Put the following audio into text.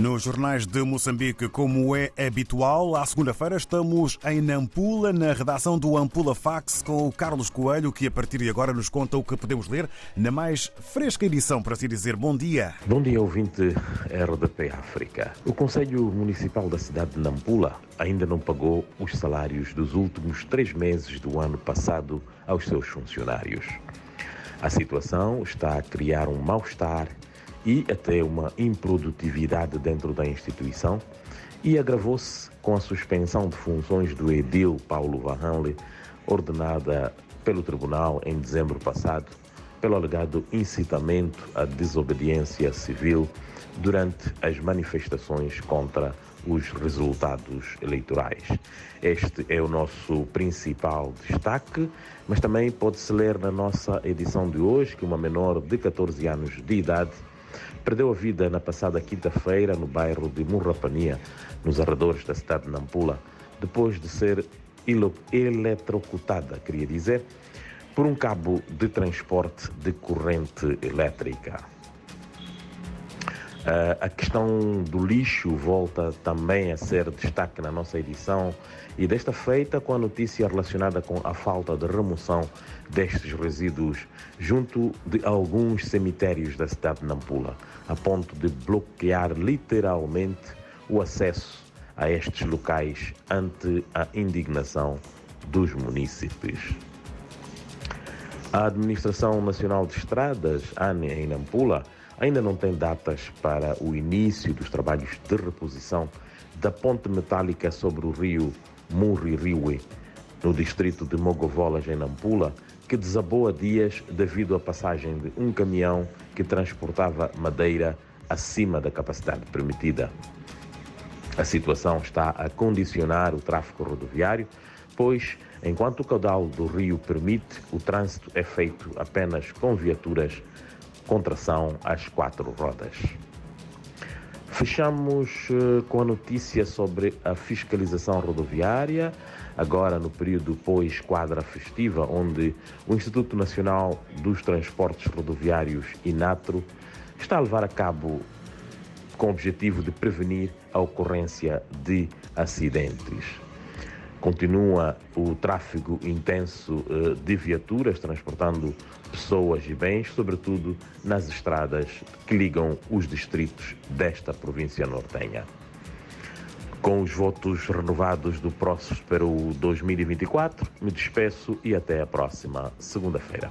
Nos jornais de Moçambique, como é habitual, à segunda-feira estamos em Nampula, na redação do Ampula Fax, com o Carlos Coelho, que a partir de agora nos conta o que podemos ler na mais fresca edição, para assim dizer. Bom dia. Bom dia, ouvinte RDP África. O Conselho Municipal da cidade de Nampula ainda não pagou os salários dos últimos três meses do ano passado aos seus funcionários. A situação está a criar um mal-estar e até uma improdutividade dentro da instituição e agravou-se com a suspensão de funções do edil Paulo Varranle, ordenada pelo tribunal em dezembro passado, pelo alegado incitamento à desobediência civil durante as manifestações contra os resultados eleitorais. Este é o nosso principal destaque, mas também pode-se ler na nossa edição de hoje que uma menor de 14 anos de idade perdeu a vida na passada quinta-feira no bairro de Murrapania, nos arredores da cidade de Nampula, depois de ser eletrocutada, queria dizer, por um cabo de transporte de corrente elétrica. Uh, a questão do lixo volta também a ser destaque na nossa edição e desta feita com a notícia relacionada com a falta de remoção destes resíduos junto de alguns cemitérios da cidade de Nampula, a ponto de bloquear literalmente o acesso a estes locais ante a indignação dos munícipes. A Administração Nacional de Estradas, ANE, em Nampula, ainda não tem datas para o início dos trabalhos de reposição da ponte metálica sobre o rio Murri-Riwe, no distrito de Mogovolas, em Nampula, que desabou há dias devido à passagem de um caminhão que transportava madeira acima da capacidade permitida. A situação está a condicionar o tráfego rodoviário, pois, enquanto o caudal do rio permite, o trânsito é feito apenas com viaturas com tração às quatro rodas. Fechamos eh, com a notícia sobre a fiscalização rodoviária, agora no período pós-quadra festiva, onde o Instituto Nacional dos Transportes Rodoviários, INATRO, está a levar a cabo com o objetivo de prevenir a ocorrência de acidentes. Continua o tráfego intenso eh, de viaturas transportando pessoas e bens, sobretudo nas estradas que ligam os distritos desta província nortenha. Com os votos renovados do próximo 2024, me despeço e até a próxima segunda-feira.